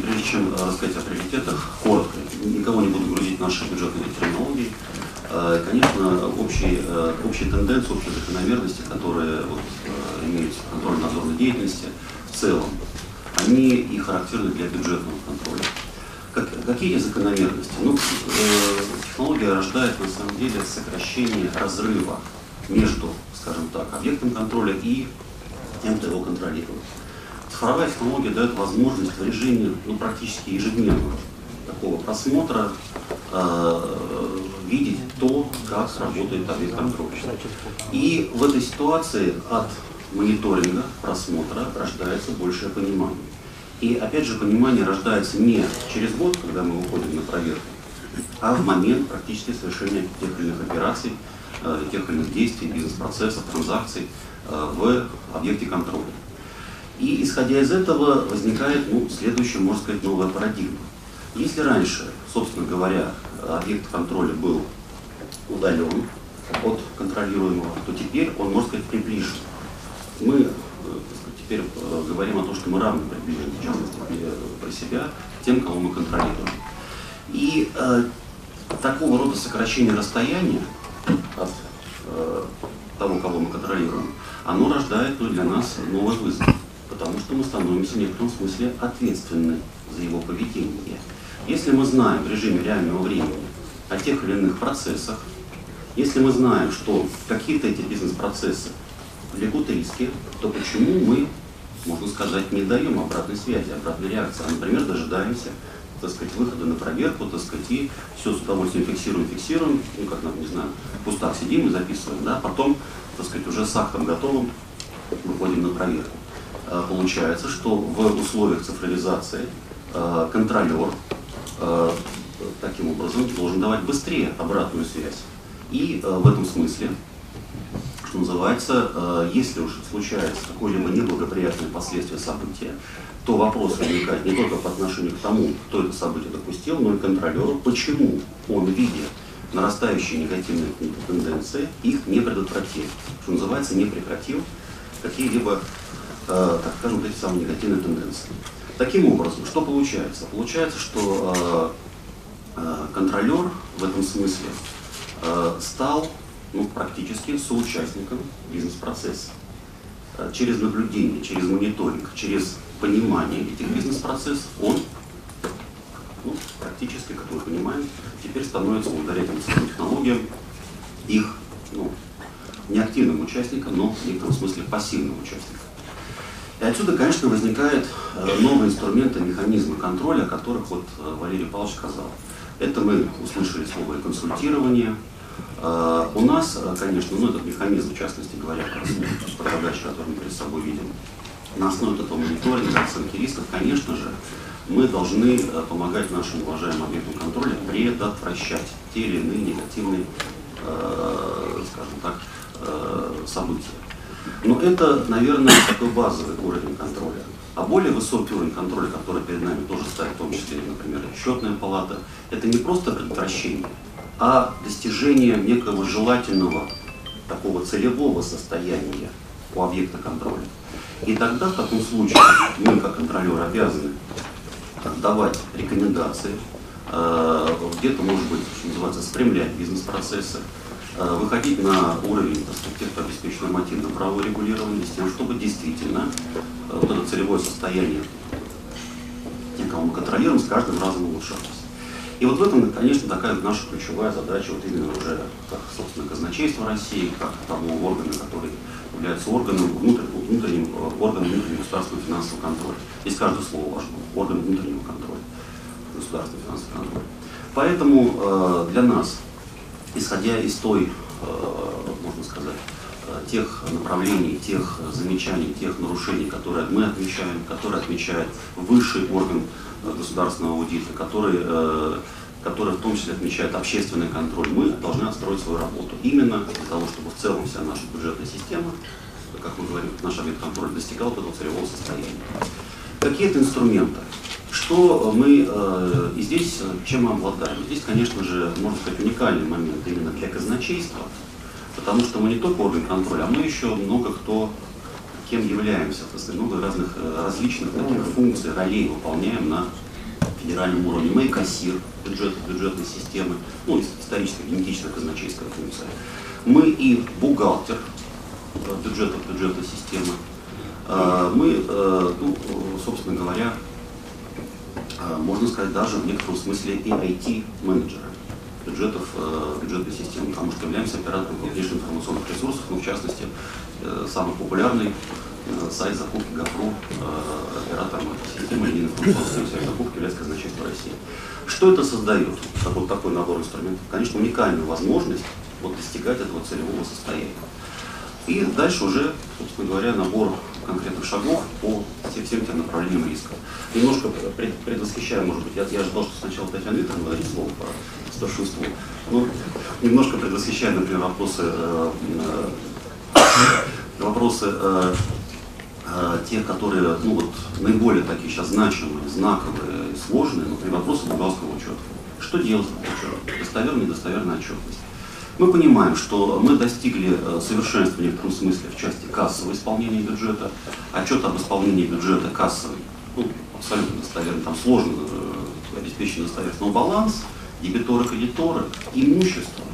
прежде чем рассказать о приоритетах, коротко, никого не буду грузить нашей бюджетной терминологией. Конечно, общие, общие тенденции, общие закономерности, которые вот, имеются в контрольно-надзорной деятельности в целом, они и характерны для бюджетного контроля. Как, какие закономерности? Ну, э, технология рождает на самом деле сокращение разрыва между, скажем так, объектом контроля и тем, кто его контролирует. Цифровая технология дает возможность в режиме ну, практически ежедневного такого просмотра э, видеть то, как работает объект контроля. И в этой ситуации от мониторинга, просмотра рождается большее понимание. И опять же, понимание рождается не через год, когда мы уходим на проверку, а в момент практически совершения тех или иных операций, э, тех или иных действий, бизнес-процессов, транзакций э, в объекте контроля. И исходя из этого возникает ну, следующая, можно сказать, новая парадигма. Если раньше, собственно говоря, объект контроля был удален от контролируемого, то теперь он, можно сказать, приближен. Мы теперь э, говорим о том, что мы равны приближены, в частности, про себя, тем, кого мы контролируем. И э, такого рода сокращение расстояния от э, того, кого мы контролируем, оно рождает ну, для нас новый вызов, что мы становимся в некотором смысле ответственны за его поведение. Если мы знаем в режиме реального времени о тех или иных процессах, если мы знаем, что какие-то эти бизнес-процессы влекут риски, то почему мы можно сказать, не даем обратной связи, обратной реакции, а, например, дожидаемся так сказать, выхода на проверку, так сказать, и все с удовольствием фиксируем, фиксируем, ну, как нам, не знаю, в кустах сидим и записываем, да, потом, так сказать, уже с актом готовым выходим на проверку. А, получается, что в условиях цифровизации а, контролер а, таким образом должен давать быстрее обратную связь. И в этом смысле что называется, э, если уж случается какое-либо неблагоприятное последствие события, то вопрос возникает не только по отношению к тому, кто это событие допустил, но и контролеру, почему он, видя нарастающие негативные тенденции, их не предотвратил, что называется, не прекратил какие-либо, э, так скажем, вот эти самые негативные тенденции. Таким образом, что получается? Получается, что э, контролер в этом смысле стал ну, практически соучастником бизнес-процесса. Э, через наблюдение, через мониторинг, через понимание этих бизнес-процессов он ну, практически, как мы понимаем, теперь становится благодаря этим технологиям их ну, не активным участником, но в некотором смысле пассивным участником. И отсюда, конечно, возникают э, новые инструменты, механизмы контроля, о которых вот э, Валерий Павлович сказал. Это мы услышали слово консультирование, а, у нас, э, конечно, ну, этот механизм, в частности говоря, про задачи, которые мы перед собой видим, на основе этого мониторинга, оценки рисков, конечно же, мы должны э, помогать нашим уважаемым объектам контроля предотвращать те или иные негативные, э, скажем так, события. Но это, наверное, такой базовый уровень контроля. А более высокий уровень контроля, который перед нами тоже ставит, в том числе, например, счетная палата, это не просто предотвращение, а достижение некого желательного такого целевого состояния у объекта контроля. И тогда в таком случае мы, как контролер, обязаны давать рекомендации, э, где-то, может быть, что называется, спрямлять бизнес-процессы, выходить на уровень тех, кто обеспечит нормативно-правовое регулирование, с тем, чтобы действительно э, вот это целевое состояние, кого мы контролируем, с каждым разом улучшалось. И вот в этом, конечно, такая наша ключевая задача, вот именно уже как, собственно, казначейство России, как того органа, который является органом, внутренним, внутренним органом внутреннего государственного финансового контроля. Здесь каждое слово важно. Орган внутреннего контроля, государственного финансового контроля. Поэтому э, для нас, исходя из той, э, можно сказать, э, тех направлений, тех замечаний, тех нарушений, которые мы отмечаем, которые отмечает высший орган государственного аудита, который, э, который в том числе отмечает общественный контроль, мы должны отстроить свою работу. Именно для того, чтобы в целом вся наша бюджетная система, как мы говорим, наш объект контроля достигал этого целевого состояния. Какие это инструменты? Что мы э, и здесь, чем мы обладаем? Здесь, конечно же, можно сказать, уникальный момент именно для казначейства, потому что мы не только орган контроля, а мы еще много кто кем являемся, то есть много разных э, различных таких функций, ролей выполняем на федеральном уровне. Мы и кассир бюджета, бюджетной системы, ну, историческая, генетическая казначейская функция. Мы и бухгалтер бюджета, бюджетной системы. Мы, ну, собственно говоря, можно сказать, даже в некотором смысле и IT-менеджеры бюджетов бюджетной системы, потому что являемся оператором крупнейших информационных ресурсов, ну, в частности, самый популярный сайт закупки ГАПРУ оператором этой системы единой информационной сайт закупки является казначейство России. Что это создает? Вот такой набор инструментов. Конечно, уникальную возможность вот, достигать этого целевого состояния. И дальше уже, собственно говоря, набор конкретных шагов по всем, тем направлениям риска. Немножко предвосхищаю, может быть, я, я ожидал, что сначала Татьяна Викторовна говорит слово по старшинству. Ну, немножко предвосхищаю, например, вопросы, э, э, вопросы э, э, те, которые ну, вот, наиболее такие сейчас значимые, знаковые, сложные, например, вопросы бухгалтерского учета. Что делать с учетом? Достоверная, недостоверная отчетность. Мы понимаем, что мы достигли э, совершенства в некотором смысле в части кассового исполнения бюджета. Отчет об исполнении бюджета кассовый, ну, абсолютно достоверный, там сложно э, обеспечить достоверность, но баланс, дебиторы, кредиторы, имущество,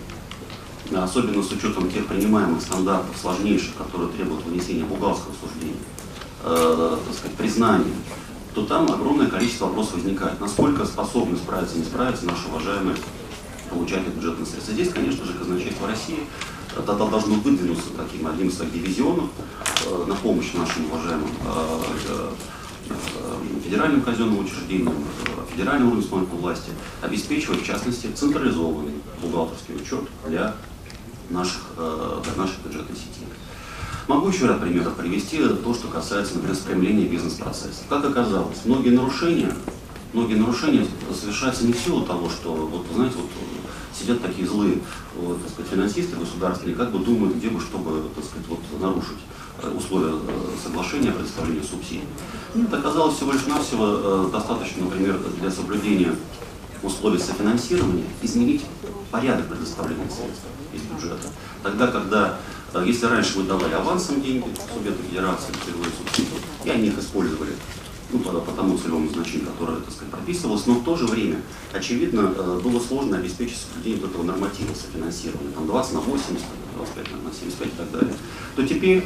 особенно с учетом тех принимаемых стандартов сложнейших, которые требуют вынесения бухгалтерского суждения, э, так сказать, признания, то там огромное количество вопросов возникает. Насколько способны справиться, не справиться наши уважаемые получателей бюджетных средств. Здесь, конечно же, казначейство России тогда должно выдвинуться таким одним из таких дивизионов э, на помощь нашим уважаемым э, э, федеральным казенным учреждениям, федеральным уровнем исполнительной власти, обеспечивать, в частности, централизованный бухгалтерский учет для наших, для нашей бюджетной сети. Могу еще ряд примеров привести, то, что касается, например, спрямления бизнес-процесса. Как оказалось, многие нарушения, многие нарушения совершаются не в силу того, что, вот, знаете, вот сидят такие злые вот, так сказать, финансисты государственные, как бы думают, где бы, чтобы так сказать, вот, нарушить э, условия э, соглашения о предоставлении субсидий. Нет, оказалось всего лишь навсего э, достаточно, например, для соблюдения условий софинансирования изменить порядок предоставления средств из бюджета. Тогда, когда, если раньше вы давали авансом деньги субъекту федерации, субсидии, и они их использовали ну, по, по тому целевому значению, которое так сказать, прописывалось, но в то же время, очевидно, э, было сложно обеспечить соблюдение этого норматива софинансирования, там 20 на 80, 25 на 75 и так далее, то теперь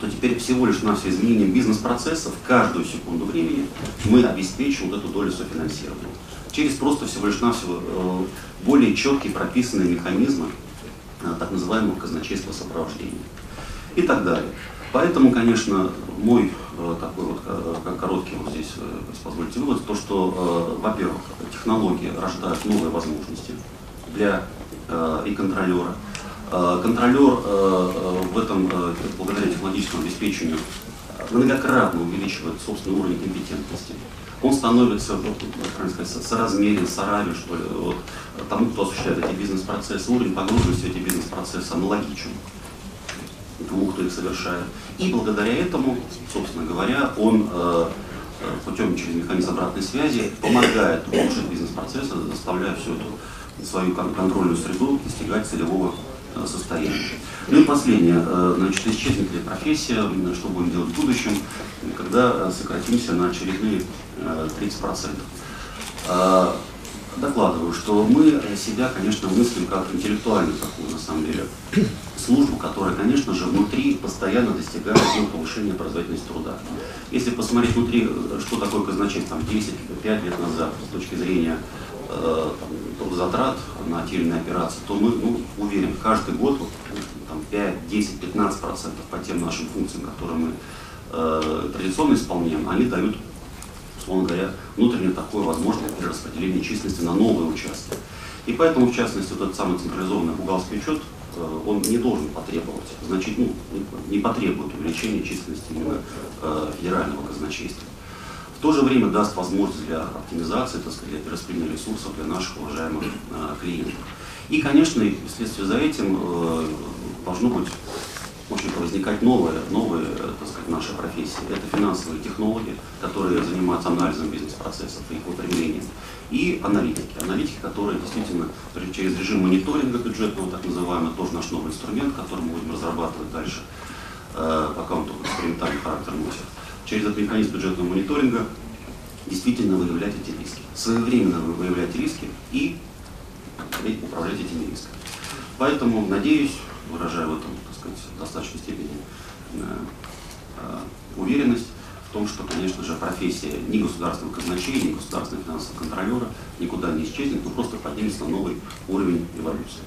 то теперь всего лишь на все изменением бизнес-процессов каждую секунду времени мы обеспечим вот эту долю софинансирования. Через просто всего лишь навсего э, более четкие прописанные механизмы э, так называемого казначейства сопровождения и так далее. Поэтому, конечно, мой э, такой вот э, короткий вот здесь, э, позвольте вывод, то, что, во-первых, технологии рождают новые возможности для и контролера. Контролер в этом, благодаря технологическому обеспечению, многократно увеличивает собственный уровень компетентности. Он становится, как сказать, соразмерен, соравен, что ли, вот, тому, кто осуществляет эти бизнес-процессы. Уровень погруженности в эти бизнес-процессы аналогичен тому, кто их совершает. И благодаря этому, собственно говоря, он э, э, путем через механизм обратной связи помогает улучшить бизнес-процессы, заставляя всю эту свою контрольную среду достигать целевого э, состояния. Ну и последнее, значит, исчезнет ли профессия, что будем делать в будущем, когда сократимся на очередные 30% докладываю, что мы себя, конечно, мыслим как интеллектуальную такую, на самом деле, службу, которая, конечно же, внутри постоянно достигает ну, повышения производительности труда. Если посмотреть внутри, что такое казначейство, там, 10-5 лет назад, с точки зрения э, там, затрат на иные операции, то мы, ну, уверен, каждый год вот, там, 5, 10, 15 процентов по тем нашим функциям, которые мы э, традиционно исполняем, они дают условно говоря, внутреннее такое возможное перераспределение численности на новые участки. И поэтому, в частности, вот этот самый централизованный бухгалтерский учет, э, он не должен потребовать, значит, ну, не потребует увеличения численности именно э, федерального казначейства. В то же время даст возможность для оптимизации, так сказать, для перераспределения ресурсов для наших уважаемых э, клиентов. И, конечно, вследствие за этим должно быть очень возникать новые, новые так сказать, наши профессии. Это финансовые технологии, которые занимаются анализом бизнес-процессов и их выпрямлением. И аналитики. Аналитики, которые действительно через режим мониторинга бюджетного, так называемый, тоже наш новый инструмент, который мы будем разрабатывать дальше, э, пока он только экспериментальный характер носит. Через этот механизм бюджетного мониторинга действительно выявлять эти риски. Своевременно выявлять риски и управлять этими рисками. Поэтому, надеюсь, выражаю в этом, сказать, в достаточной степени э, э, уверенность в том, что, конечно же, профессия ни государственного казначея, ни государственного финансового контролера никуда не исчезнет, но просто поднимется на новый уровень эволюции.